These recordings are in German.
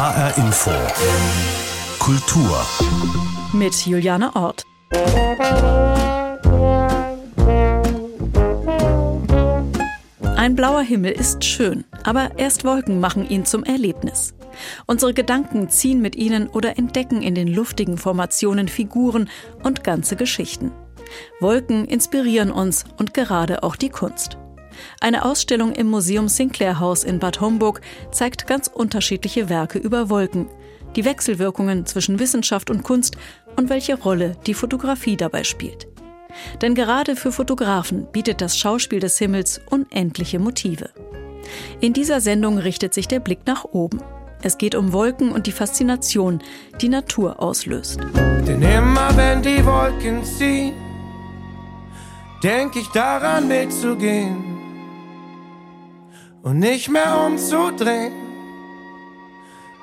HR Info. Kultur. Mit Juliane Ort. Ein blauer Himmel ist schön, aber erst Wolken machen ihn zum Erlebnis. Unsere Gedanken ziehen mit ihnen oder entdecken in den luftigen Formationen Figuren und ganze Geschichten. Wolken inspirieren uns und gerade auch die Kunst. Eine Ausstellung im Museum Sinclair House in Bad Homburg zeigt ganz unterschiedliche Werke über Wolken, die Wechselwirkungen zwischen Wissenschaft und Kunst und welche Rolle die Fotografie dabei spielt. Denn gerade für Fotografen bietet das Schauspiel des Himmels unendliche Motive. In dieser Sendung richtet sich der Blick nach oben. Es geht um Wolken und die Faszination, die Natur auslöst. Denn immer wenn die Wolken ziehen, denk ich daran mitzugehen und nicht mehr umzudrehen,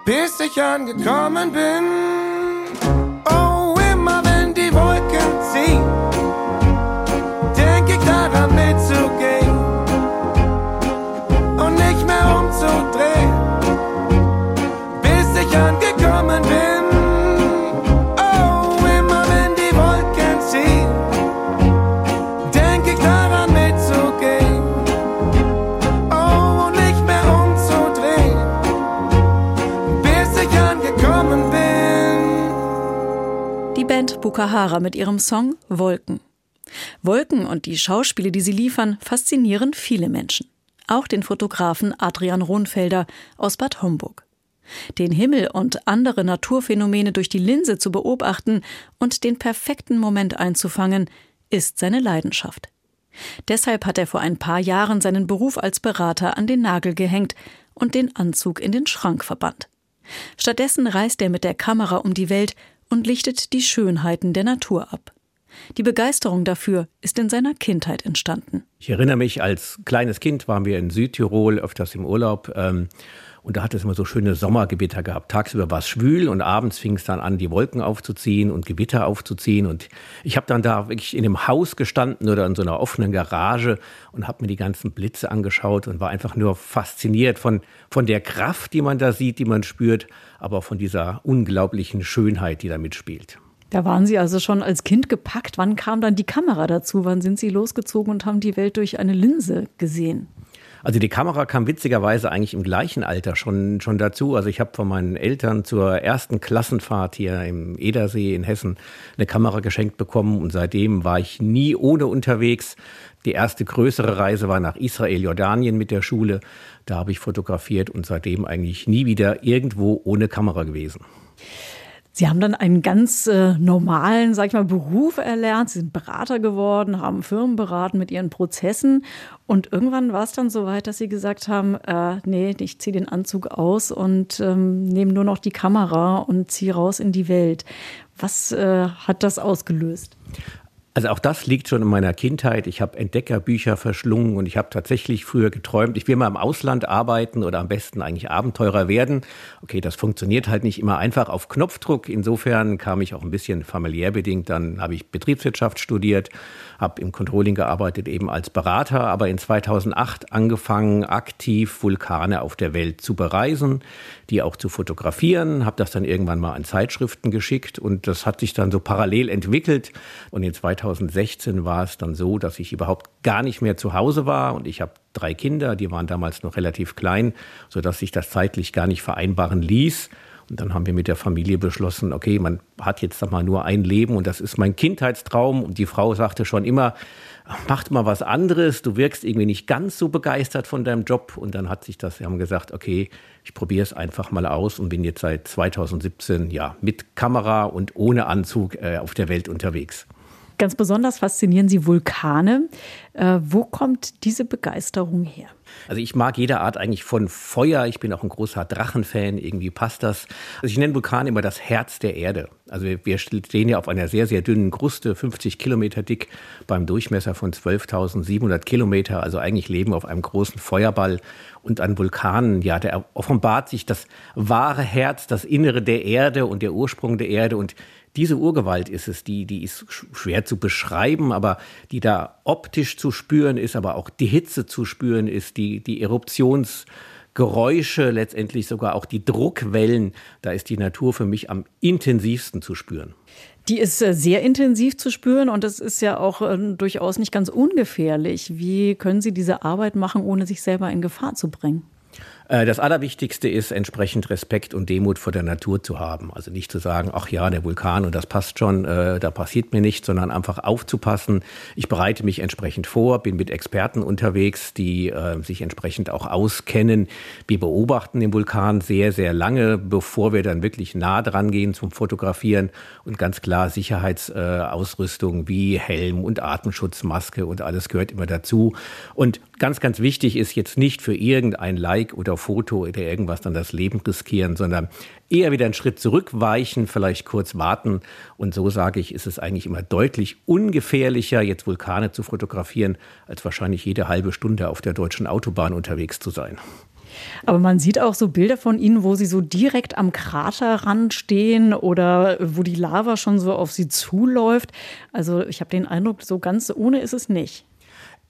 bis ich angekommen bin. Bukahara mit ihrem Song Wolken. Wolken und die Schauspiele, die sie liefern, faszinieren viele Menschen. Auch den Fotografen Adrian Rohnfelder aus Bad Homburg. Den Himmel und andere Naturphänomene durch die Linse zu beobachten und den perfekten Moment einzufangen, ist seine Leidenschaft. Deshalb hat er vor ein paar Jahren seinen Beruf als Berater an den Nagel gehängt und den Anzug in den Schrank verbannt. Stattdessen reist er mit der Kamera um die Welt und lichtet die Schönheiten der Natur ab. Die Begeisterung dafür ist in seiner Kindheit entstanden. Ich erinnere mich, als kleines Kind waren wir in Südtirol öfters im Urlaub. Ähm, und da hat es immer so schöne Sommergewitter gehabt. Tagsüber war es schwül und abends fing es dann an, die Wolken aufzuziehen und Gewitter aufzuziehen. Und ich habe dann da wirklich in einem Haus gestanden oder in so einer offenen Garage und habe mir die ganzen Blitze angeschaut und war einfach nur fasziniert von, von der Kraft, die man da sieht, die man spürt, aber auch von dieser unglaublichen Schönheit, die da mitspielt. Da waren Sie also schon als Kind gepackt. Wann kam dann die Kamera dazu? Wann sind Sie losgezogen und haben die Welt durch eine Linse gesehen? Also die Kamera kam witzigerweise eigentlich im gleichen Alter schon, schon dazu. Also ich habe von meinen Eltern zur ersten Klassenfahrt hier im Edersee in Hessen eine Kamera geschenkt bekommen und seitdem war ich nie ohne unterwegs. Die erste größere Reise war nach Israel, Jordanien mit der Schule. Da habe ich fotografiert und seitdem eigentlich nie wieder irgendwo ohne Kamera gewesen. Sie haben dann einen ganz äh, normalen, sag ich mal, Beruf erlernt. Sie sind Berater geworden, haben Firmen beraten mit ihren Prozessen. Und irgendwann war es dann so weit, dass Sie gesagt haben, äh, nee, ich ziehe den Anzug aus und ähm, nehme nur noch die Kamera und ziehe raus in die Welt. Was äh, hat das ausgelöst? Also auch das liegt schon in meiner Kindheit. Ich habe Entdeckerbücher verschlungen und ich habe tatsächlich früher geträumt, ich will mal im Ausland arbeiten oder am besten eigentlich Abenteurer werden. Okay, das funktioniert halt nicht immer einfach auf Knopfdruck. Insofern kam ich auch ein bisschen familiär bedingt. Dann habe ich Betriebswirtschaft studiert, habe im Controlling gearbeitet, eben als Berater, aber in 2008 angefangen, aktiv Vulkane auf der Welt zu bereisen, die auch zu fotografieren, habe das dann irgendwann mal an Zeitschriften geschickt und das hat sich dann so parallel entwickelt und in 2016 war es dann so, dass ich überhaupt gar nicht mehr zu Hause war und ich habe drei Kinder, die waren damals noch relativ klein, so dass sich das zeitlich gar nicht vereinbaren ließ. Und dann haben wir mit der Familie beschlossen, okay, man hat jetzt mal nur ein Leben und das ist mein Kindheitstraum. Und die Frau sagte schon immer, macht mal was anderes, du wirkst irgendwie nicht ganz so begeistert von deinem Job. Und dann hat sich das, wir haben gesagt, okay, ich probiere es einfach mal aus und bin jetzt seit 2017 ja mit Kamera und ohne Anzug äh, auf der Welt unterwegs. Ganz besonders faszinieren Sie Vulkane. Äh, wo kommt diese Begeisterung her? Also ich mag jede Art eigentlich von Feuer. Ich bin auch ein großer Drachenfan. Irgendwie passt das. Also ich nenne Vulkan immer das Herz der Erde. Also wir, stehen ja auf einer sehr, sehr dünnen Kruste, 50 Kilometer dick, beim Durchmesser von 12.700 Kilometer. Also eigentlich leben wir auf einem großen Feuerball. Und an Vulkanen, ja, da offenbart sich das wahre Herz, das Innere der Erde und der Ursprung der Erde. Und diese Urgewalt ist es, die, die ist schwer zu beschreiben, aber die da optisch zu spüren ist, aber auch die Hitze zu spüren ist, die, die Geräusche, letztendlich sogar auch die Druckwellen, da ist die Natur für mich am intensivsten zu spüren. Die ist äh, sehr intensiv zu spüren und das ist ja auch äh, durchaus nicht ganz ungefährlich. Wie können Sie diese Arbeit machen, ohne sich selber in Gefahr zu bringen? Äh, das Allerwichtigste ist, entsprechend Respekt und Demut vor der Natur zu haben. Also nicht zu sagen, ach ja, der Vulkan und das passt schon, äh, da passiert mir nichts, sondern einfach aufzupassen. Ich bereite mich entsprechend vor, bin mit Experten unterwegs, die äh, sich entsprechend auch auskennen. Wir beobachten den Vulkan sehr, sehr lange, bevor wir dann wirklich nah dran gehen zum Fotografieren und ganz klar Sicherheitsausrüstung wie Helm und Atemschutzmaske und alles gehört immer dazu. Und ganz, ganz wichtig ist jetzt nicht für irgendein Like oder Foto oder irgendwas dann das Leben riskieren, sondern eher wieder einen Schritt zurückweichen, vielleicht kurz warten. Und so sage ich, ist es eigentlich immer deutlich ungefährlicher, jetzt Vulkane zu fotografieren, als wahrscheinlich jede halbe Stunde auf der deutschen Autobahn unterwegs zu sein. Aber man sieht auch so Bilder von Ihnen, wo Sie so direkt am Kraterrand stehen oder wo die Lava schon so auf Sie zuläuft. Also ich habe den Eindruck, so ganz ohne ist es nicht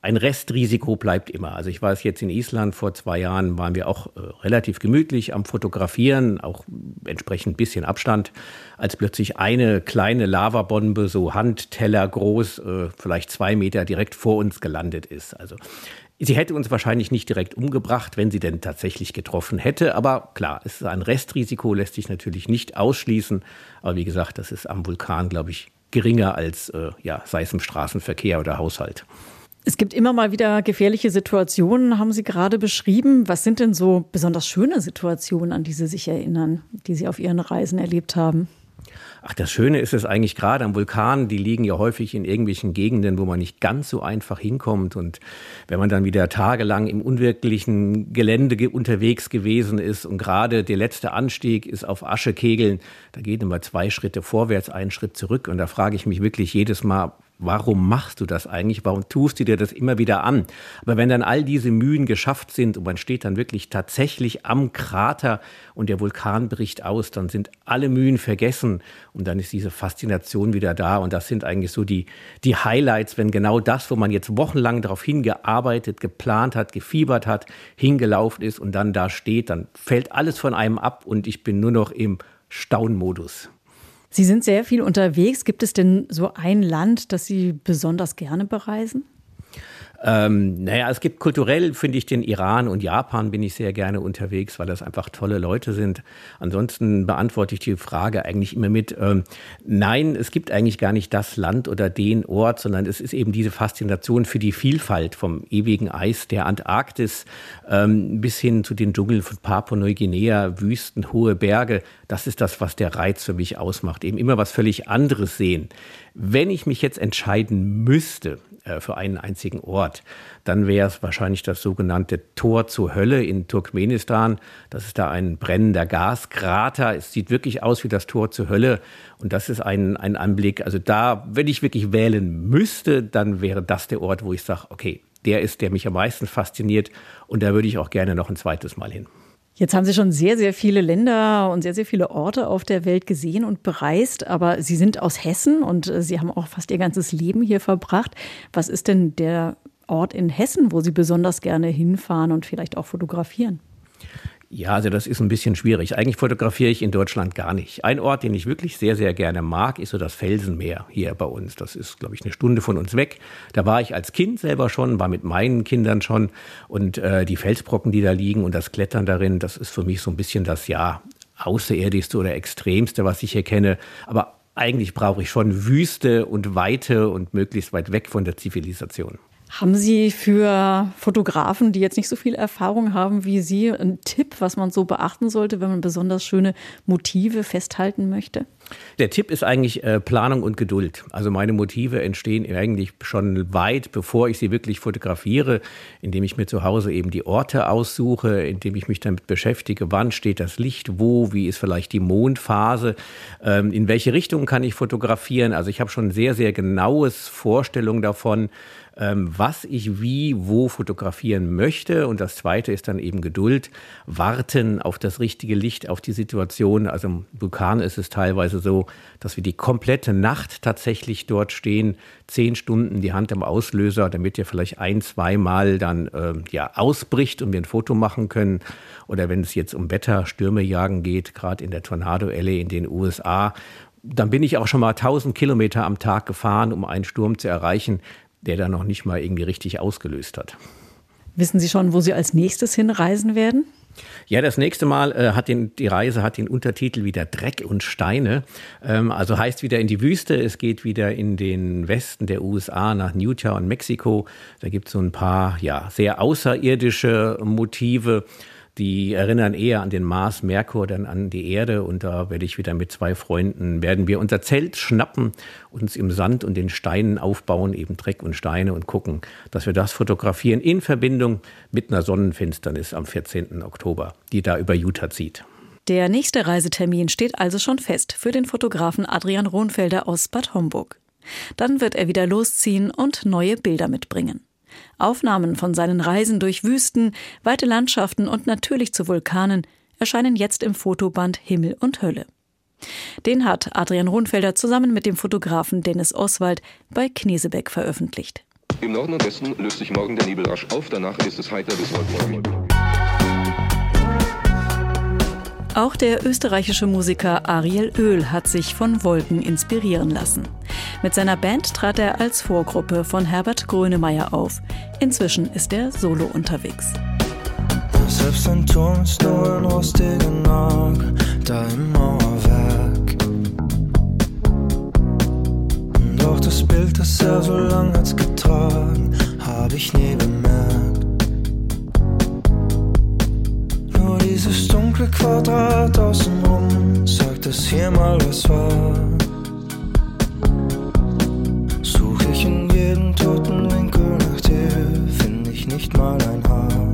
ein Restrisiko bleibt immer. Also ich war es jetzt in Island vor zwei Jahren, waren wir auch äh, relativ gemütlich am Fotografieren, auch entsprechend ein bisschen Abstand, als plötzlich eine kleine Lavabombe, so Handteller groß, äh, vielleicht zwei Meter direkt vor uns gelandet ist. Also Sie hätte uns wahrscheinlich nicht direkt umgebracht, wenn sie denn tatsächlich getroffen hätte. Aber klar, es ist ein Restrisiko, lässt sich natürlich nicht ausschließen. Aber wie gesagt, das ist am Vulkan, glaube ich, geringer als, äh, ja, sei es im Straßenverkehr oder Haushalt. Es gibt immer mal wieder gefährliche Situationen, haben Sie gerade beschrieben. Was sind denn so besonders schöne Situationen, an die Sie sich erinnern, die Sie auf Ihren Reisen erlebt haben? Ach, das Schöne ist es eigentlich gerade am Vulkan, die liegen ja häufig in irgendwelchen Gegenden, wo man nicht ganz so einfach hinkommt. Und wenn man dann wieder tagelang im unwirklichen Gelände unterwegs gewesen ist und gerade der letzte Anstieg ist auf Aschekegeln, da geht immer zwei Schritte vorwärts, einen Schritt zurück. Und da frage ich mich wirklich jedes Mal, warum machst du das eigentlich? Warum tust du dir das immer wieder an? Aber wenn dann all diese Mühen geschafft sind und man steht dann wirklich tatsächlich am Krater und der Vulkan bricht aus, dann sind alle Mühen vergessen und dann ist diese Faszination wieder da und das sind eigentlich so die, die Highlights, wenn genau das, wo man jetzt wochenlang darauf hingearbeitet, geplant hat, gefiebert hat, hingelaufen ist und dann da steht, dann fällt alles von einem ab und ich bin nur noch im Staunmodus. Sie sind sehr viel unterwegs. Gibt es denn so ein Land, das Sie besonders gerne bereisen? Ähm, naja, es gibt kulturell, finde ich, den Iran und Japan bin ich sehr gerne unterwegs, weil das einfach tolle Leute sind. Ansonsten beantworte ich die Frage eigentlich immer mit, ähm, nein, es gibt eigentlich gar nicht das Land oder den Ort, sondern es ist eben diese Faszination für die Vielfalt vom ewigen Eis der Antarktis ähm, bis hin zu den Dschungeln von Papua-Neuguinea, Wüsten, hohe Berge. Das ist das, was der Reiz für mich ausmacht. Eben immer was völlig anderes sehen. Wenn ich mich jetzt entscheiden müsste, für einen einzigen Ort. Dann wäre es wahrscheinlich das sogenannte Tor zur Hölle in Turkmenistan. Das ist da ein brennender Gaskrater. Es sieht wirklich aus wie das Tor zur Hölle. Und das ist ein, ein Anblick. Also da, wenn ich wirklich wählen müsste, dann wäre das der Ort, wo ich sage, okay, der ist, der mich am meisten fasziniert. Und da würde ich auch gerne noch ein zweites Mal hin. Jetzt haben Sie schon sehr, sehr viele Länder und sehr, sehr viele Orte auf der Welt gesehen und bereist, aber Sie sind aus Hessen und äh, Sie haben auch fast Ihr ganzes Leben hier verbracht. Was ist denn der Ort in Hessen, wo Sie besonders gerne hinfahren und vielleicht auch fotografieren? Ja, also das ist ein bisschen schwierig. Eigentlich fotografiere ich in Deutschland gar nicht. Ein Ort, den ich wirklich sehr, sehr gerne mag, ist so das Felsenmeer hier bei uns. Das ist, glaube ich, eine Stunde von uns weg. Da war ich als Kind selber schon, war mit meinen Kindern schon. Und äh, die Felsbrocken, die da liegen und das Klettern darin, das ist für mich so ein bisschen das, ja, außerirdischste oder extremste, was ich hier kenne. Aber eigentlich brauche ich schon Wüste und Weite und möglichst weit weg von der Zivilisation. Haben Sie für Fotografen, die jetzt nicht so viel Erfahrung haben wie Sie, einen Tipp, was man so beachten sollte, wenn man besonders schöne Motive festhalten möchte? Der Tipp ist eigentlich äh, Planung und Geduld. Also meine Motive entstehen eigentlich schon weit, bevor ich sie wirklich fotografiere, indem ich mir zu Hause eben die Orte aussuche, indem ich mich damit beschäftige, wann steht das Licht, wo, wie ist vielleicht die Mondphase, ähm, in welche Richtung kann ich fotografieren. Also ich habe schon sehr, sehr genaues Vorstellung davon, was ich wie, wo fotografieren möchte. Und das Zweite ist dann eben Geduld, warten auf das richtige Licht, auf die Situation. Also im Vulkan ist es teilweise so, dass wir die komplette Nacht tatsächlich dort stehen, zehn Stunden die Hand am Auslöser, damit er vielleicht ein, zweimal dann äh, ja ausbricht und wir ein Foto machen können. Oder wenn es jetzt um Wetter, Stürme jagen geht, gerade in der Tornado Alley in den USA, dann bin ich auch schon mal 1000 Kilometer am Tag gefahren, um einen Sturm zu erreichen, der dann noch nicht mal irgendwie richtig ausgelöst hat. Wissen Sie schon, wo Sie als nächstes hinreisen werden? Ja, das nächste Mal äh, hat den, die Reise hat den Untertitel wieder Dreck und Steine. Ähm, also heißt wieder in die Wüste. Es geht wieder in den Westen der USA nach Utah und Mexiko. Da gibt es so ein paar ja sehr außerirdische Motive. Die erinnern eher an den Mars, Merkur, dann an die Erde. Und da werde ich wieder mit zwei Freunden, werden wir unser Zelt schnappen, uns im Sand und den Steinen aufbauen, eben Dreck und Steine und gucken, dass wir das fotografieren in Verbindung mit einer Sonnenfinsternis am 14. Oktober, die da über Utah zieht. Der nächste Reisetermin steht also schon fest für den Fotografen Adrian Rohnfelder aus Bad Homburg. Dann wird er wieder losziehen und neue Bilder mitbringen. Aufnahmen von seinen Reisen durch Wüsten, weite Landschaften und natürlich zu Vulkanen erscheinen jetzt im Fotoband Himmel und Hölle. Den hat Adrian Rundfelder zusammen mit dem Fotografen Dennis Oswald bei Knesebeck veröffentlicht. Im Norden und Westen löst sich morgen der Nebel rasch auf, danach ist es heiter bis wolkenreich. Auch der österreichische Musiker Ariel Öl hat sich von Wolken inspirieren lassen. Mit seiner Band trat er als Vorgruppe von Herbert Grönemeyer auf. Inzwischen ist er solo unterwegs. Selbst ein Turm ist nur ein rostiger Nagel, da im Mauerwerk. Doch das Bild, das er so lang hat's getragen, hab ich nie bemerkt. Dieses dunkle Quadrat außenrum sagt, dass hier mal was war. Such ich in jedem toten Winkel nach dir, finde ich nicht mal ein Haar.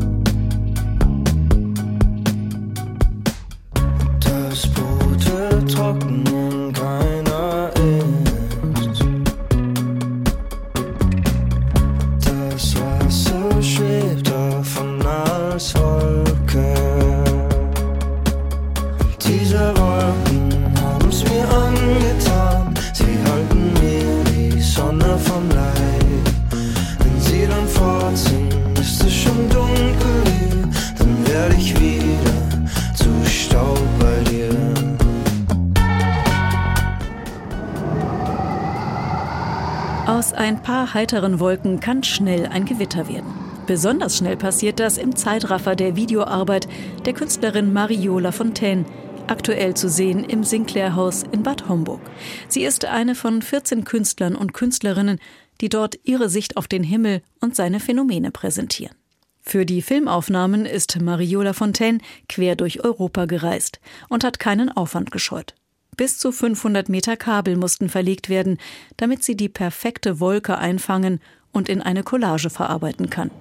Ein paar heiteren Wolken kann schnell ein Gewitter werden. Besonders schnell passiert das im Zeitraffer der Videoarbeit der Künstlerin Mariola Fontaine, aktuell zu sehen im Sinclair-Haus in Bad Homburg. Sie ist eine von 14 Künstlern und Künstlerinnen, die dort ihre Sicht auf den Himmel und seine Phänomene präsentieren. Für die Filmaufnahmen ist Mariola Fontaine quer durch Europa gereist und hat keinen Aufwand gescheut. Bis zu 500 Meter Kabel mussten verlegt werden, damit sie die perfekte Wolke einfangen und in eine Collage verarbeiten kann.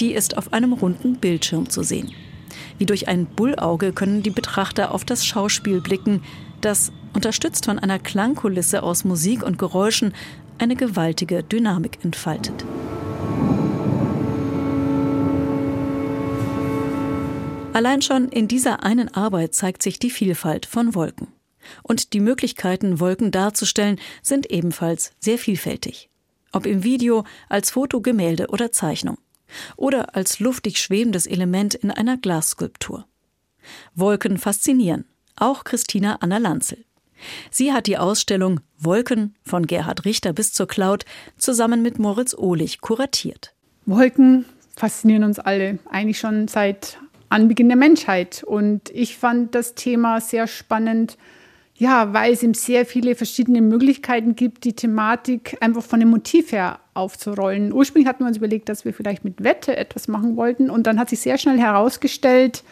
Die ist auf einem runden Bildschirm zu sehen. Wie durch ein Bullauge können die Betrachter auf das Schauspiel blicken, das, unterstützt von einer Klangkulisse aus Musik und Geräuschen, eine gewaltige Dynamik entfaltet. Allein schon in dieser einen Arbeit zeigt sich die Vielfalt von Wolken. Und die Möglichkeiten, Wolken darzustellen, sind ebenfalls sehr vielfältig. Ob im Video, als Foto, Gemälde oder Zeichnung. Oder als luftig schwebendes Element in einer Glasskulptur. Wolken faszinieren. Auch Christina Anna Lanzel. Sie hat die Ausstellung Wolken von Gerhard Richter bis zur Cloud zusammen mit Moritz Ohlich kuratiert. Wolken faszinieren uns alle, eigentlich schon seit Anbeginn der Menschheit. Und ich fand das Thema sehr spannend, ja, weil es eben sehr viele verschiedene Möglichkeiten gibt, die Thematik einfach von dem Motiv her aufzurollen. Ursprünglich hatten wir uns überlegt, dass wir vielleicht mit Wette etwas machen wollten. Und dann hat sich sehr schnell herausgestellt,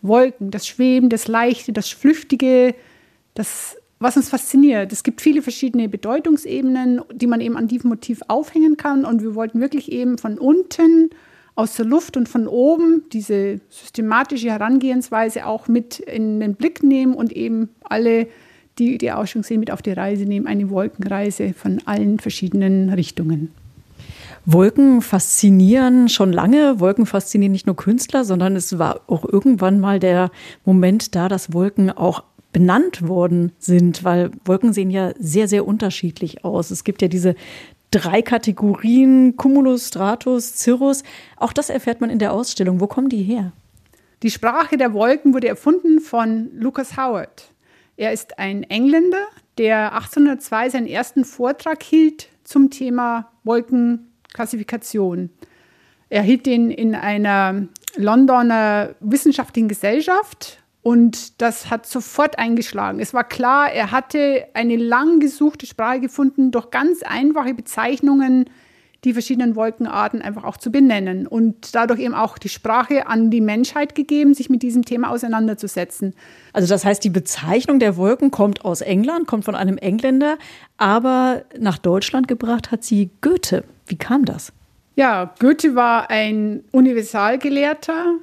Wolken, das Schweben, das Leichte, das Flüchtige, das, was uns fasziniert. Es gibt viele verschiedene Bedeutungsebenen, die man eben an diesem Motiv aufhängen kann. Und wir wollten wirklich eben von unten aus der Luft und von oben diese systematische Herangehensweise auch mit in den Blick nehmen und eben alle, die die Ausstellung sehen, mit auf die Reise nehmen. Eine Wolkenreise von allen verschiedenen Richtungen. Wolken faszinieren schon lange. Wolken faszinieren nicht nur Künstler, sondern es war auch irgendwann mal der Moment da, dass Wolken auch benannt worden sind, weil Wolken sehen ja sehr, sehr unterschiedlich aus. Es gibt ja diese drei Kategorien, Cumulus, Stratus, Cirrus. Auch das erfährt man in der Ausstellung. Wo kommen die her? Die Sprache der Wolken wurde erfunden von Lucas Howard. Er ist ein Engländer, der 1802 seinen ersten Vortrag hielt zum Thema Wolkenklassifikation. Er hielt den in einer Londoner wissenschaftlichen Gesellschaft und das hat sofort eingeschlagen. Es war klar, er hatte eine lang gesuchte Sprache gefunden, durch ganz einfache Bezeichnungen die verschiedenen Wolkenarten einfach auch zu benennen und dadurch eben auch die Sprache an die Menschheit gegeben, sich mit diesem Thema auseinanderzusetzen. Also das heißt, die Bezeichnung der Wolken kommt aus England, kommt von einem Engländer, aber nach Deutschland gebracht hat sie Goethe. Wie kam das? Ja, Goethe war ein Universalgelehrter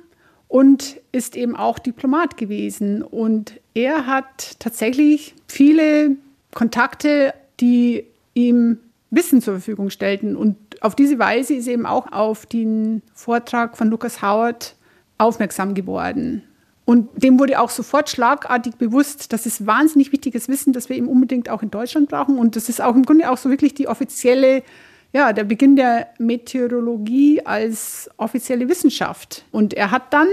und ist eben auch Diplomat gewesen. Und er hat tatsächlich viele Kontakte, die ihm Wissen zur Verfügung stellten. Und auf diese Weise ist eben auch auf den Vortrag von Lucas Howard aufmerksam geworden. Und dem wurde auch sofort schlagartig bewusst, das ist wahnsinnig wichtiges Wissen, das wir eben unbedingt auch in Deutschland brauchen. Und das ist auch im Grunde auch so wirklich die offizielle, ja, der Beginn der Meteorologie als offizielle Wissenschaft. Und er hat dann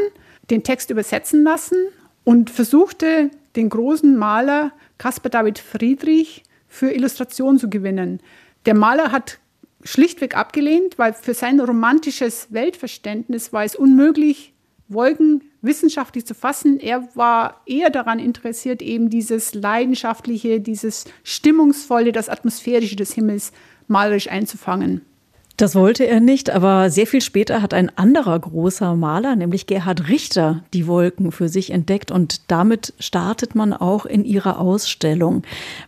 den Text übersetzen lassen und versuchte, den großen Maler Caspar David Friedrich für Illustration zu gewinnen. Der Maler hat schlichtweg abgelehnt, weil für sein romantisches Weltverständnis war es unmöglich, Wolken wissenschaftlich zu fassen. Er war eher daran interessiert, eben dieses leidenschaftliche, dieses stimmungsvolle, das atmosphärische des Himmels malerisch einzufangen. Das wollte er nicht, aber sehr viel später hat ein anderer großer Maler, nämlich Gerhard Richter, die Wolken für sich entdeckt und damit startet man auch in ihrer Ausstellung.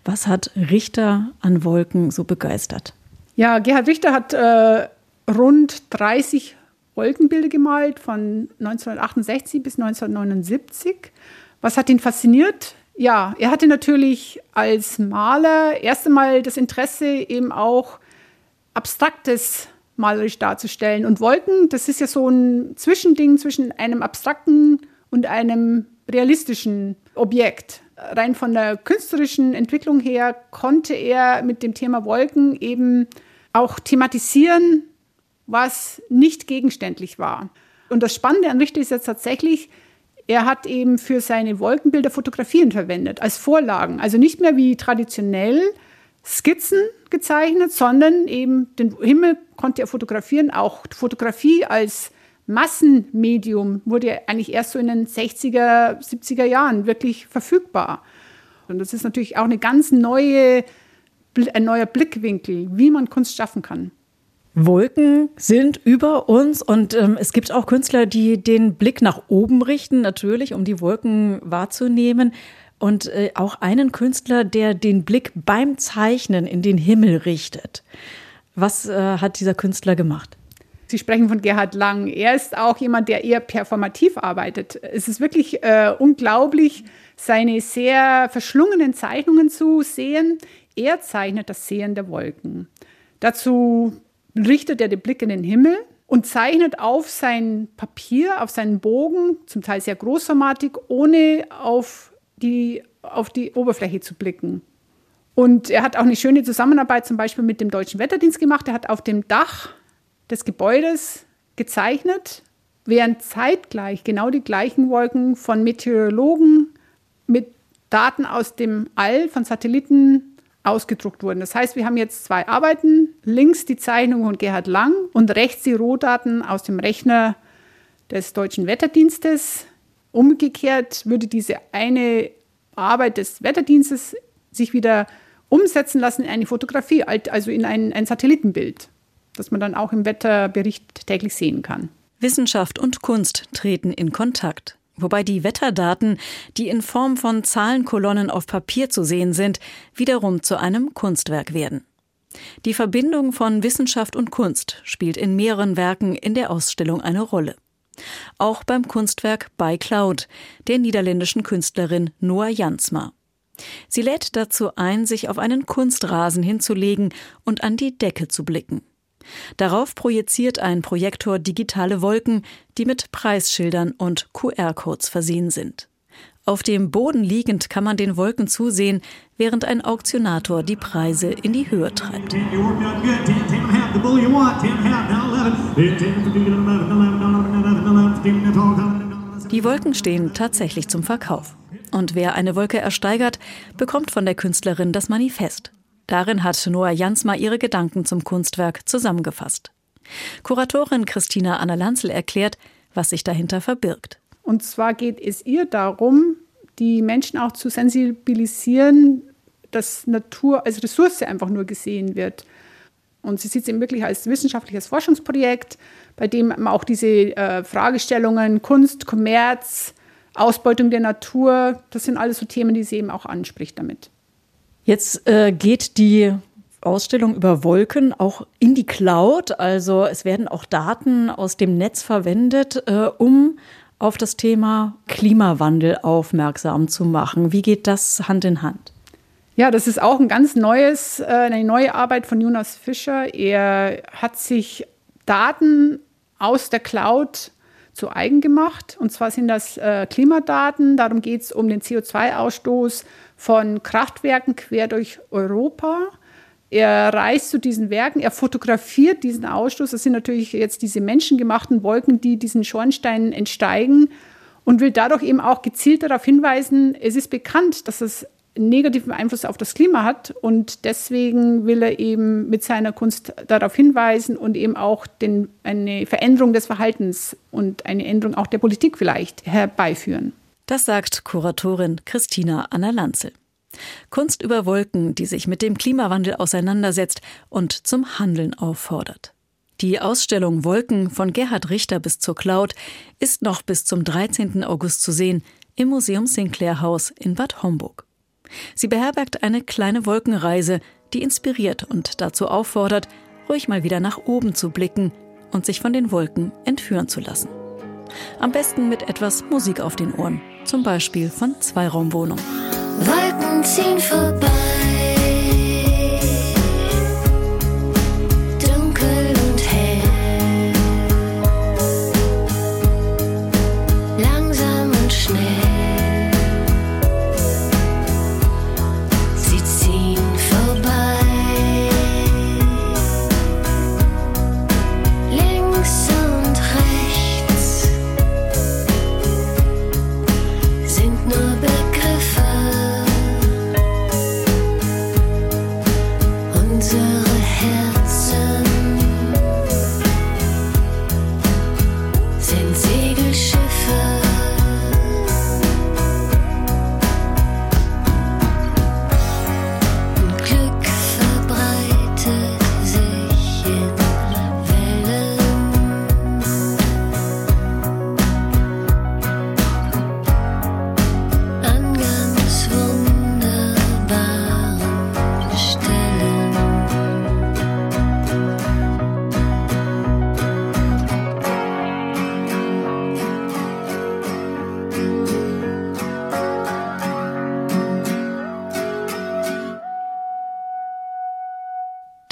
Was hat Richter an Wolken so begeistert? Ja, Gerhard Richter hat äh, rund 30 Wolkenbilder gemalt von 1968 bis 1979. Was hat ihn fasziniert? Ja, er hatte natürlich als Maler erst einmal das Interesse eben auch Abstraktes malerisch darzustellen. Und Wolken, das ist ja so ein Zwischending zwischen einem abstrakten und einem realistischen Objekt. Rein von der künstlerischen Entwicklung her konnte er mit dem Thema Wolken eben auch thematisieren, was nicht gegenständlich war. Und das Spannende an Richter ist jetzt tatsächlich, er hat eben für seine Wolkenbilder Fotografien verwendet als Vorlagen. Also nicht mehr wie traditionell Skizzen gezeichnet, sondern eben den Himmel konnte er fotografieren. Auch Fotografie als Massenmedium wurde eigentlich erst so in den 60er, 70er Jahren wirklich verfügbar. Und das ist natürlich auch eine ganz neue, ein neuer Blickwinkel, wie man Kunst schaffen kann. Wolken sind über uns und ähm, es gibt auch Künstler, die den Blick nach oben richten, natürlich, um die Wolken wahrzunehmen und äh, auch einen Künstler, der den Blick beim Zeichnen in den Himmel richtet. Was äh, hat dieser Künstler gemacht? Sie sprechen von Gerhard Lang. Er ist auch jemand, der eher performativ arbeitet. Es ist wirklich äh, unglaublich, seine sehr verschlungenen Zeichnungen zu sehen. Er zeichnet das Sehen der Wolken. Dazu richtet er den Blick in den Himmel und zeichnet auf sein Papier, auf seinen Bogen, zum Teil sehr großformatig, ohne auf die, auf die Oberfläche zu blicken. Und er hat auch eine schöne Zusammenarbeit zum Beispiel mit dem Deutschen Wetterdienst gemacht. Er hat auf dem Dach des Gebäudes gezeichnet, während zeitgleich genau die gleichen Wolken von Meteorologen mit Daten aus dem All, von Satelliten ausgedruckt wurden. Das heißt, wir haben jetzt zwei Arbeiten, links die Zeichnung von Gerhard Lang und rechts die Rohdaten aus dem Rechner des Deutschen Wetterdienstes. Umgekehrt würde diese eine Arbeit des Wetterdienstes sich wieder umsetzen lassen in eine Fotografie, also in ein, ein Satellitenbild, das man dann auch im Wetterbericht täglich sehen kann. Wissenschaft und Kunst treten in Kontakt. Wobei die Wetterdaten, die in Form von Zahlenkolonnen auf Papier zu sehen sind, wiederum zu einem Kunstwerk werden. Die Verbindung von Wissenschaft und Kunst spielt in mehreren Werken in der Ausstellung eine Rolle. Auch beim Kunstwerk By Cloud der niederländischen Künstlerin Noah Jansma. Sie lädt dazu ein, sich auf einen Kunstrasen hinzulegen und an die Decke zu blicken. Darauf projiziert ein Projektor digitale Wolken, die mit Preisschildern und QR-Codes versehen sind. Auf dem Boden liegend kann man den Wolken zusehen, während ein Auktionator die Preise in die Höhe treibt. Die Wolken stehen tatsächlich zum Verkauf. Und wer eine Wolke ersteigert, bekommt von der Künstlerin das Manifest. Darin hat Noah Jansma ihre Gedanken zum Kunstwerk zusammengefasst. Kuratorin Christina Anna Lanzel erklärt, was sich dahinter verbirgt. Und zwar geht es ihr darum, die Menschen auch zu sensibilisieren, dass Natur als Ressource einfach nur gesehen wird. Und sie sieht es eben wirklich als wissenschaftliches Forschungsprojekt, bei dem man auch diese äh, Fragestellungen Kunst, Kommerz, Ausbeutung der Natur, das sind alles so Themen, die sie eben auch anspricht damit. Jetzt äh, geht die Ausstellung über Wolken auch in die Cloud. Also es werden auch Daten aus dem Netz verwendet, äh, um auf das Thema Klimawandel aufmerksam zu machen. Wie geht das Hand in Hand? Ja, das ist auch ein ganz neues, äh, eine neue Arbeit von Jonas Fischer. Er hat sich Daten aus der Cloud zu eigen gemacht. Und zwar sind das äh, Klimadaten. Darum geht es um den CO2-Ausstoß von Kraftwerken quer durch Europa. Er reist zu diesen Werken, er fotografiert diesen Ausstoß. Das sind natürlich jetzt diese menschengemachten Wolken, die diesen Schornsteinen entsteigen und will dadurch eben auch gezielt darauf hinweisen, es ist bekannt, dass es negativen Einfluss auf das Klima hat und deswegen will er eben mit seiner Kunst darauf hinweisen und eben auch den, eine Veränderung des Verhaltens und eine Änderung auch der Politik vielleicht herbeiführen. Das sagt Kuratorin Christina Anna Lanzel. Kunst über Wolken, die sich mit dem Klimawandel auseinandersetzt und zum Handeln auffordert. Die Ausstellung Wolken von Gerhard Richter bis zur Cloud ist noch bis zum 13. August zu sehen im Museum Sinclair Haus in Bad Homburg. Sie beherbergt eine kleine Wolkenreise, die inspiriert und dazu auffordert, ruhig mal wieder nach oben zu blicken und sich von den Wolken entführen zu lassen. Am besten mit etwas Musik auf den Ohren, zum Beispiel von Zweiraumwohnung. Wolken ziehen vorbei.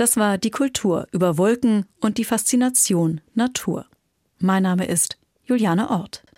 Das war die Kultur über Wolken und die Faszination Natur. Mein Name ist Juliane Ort.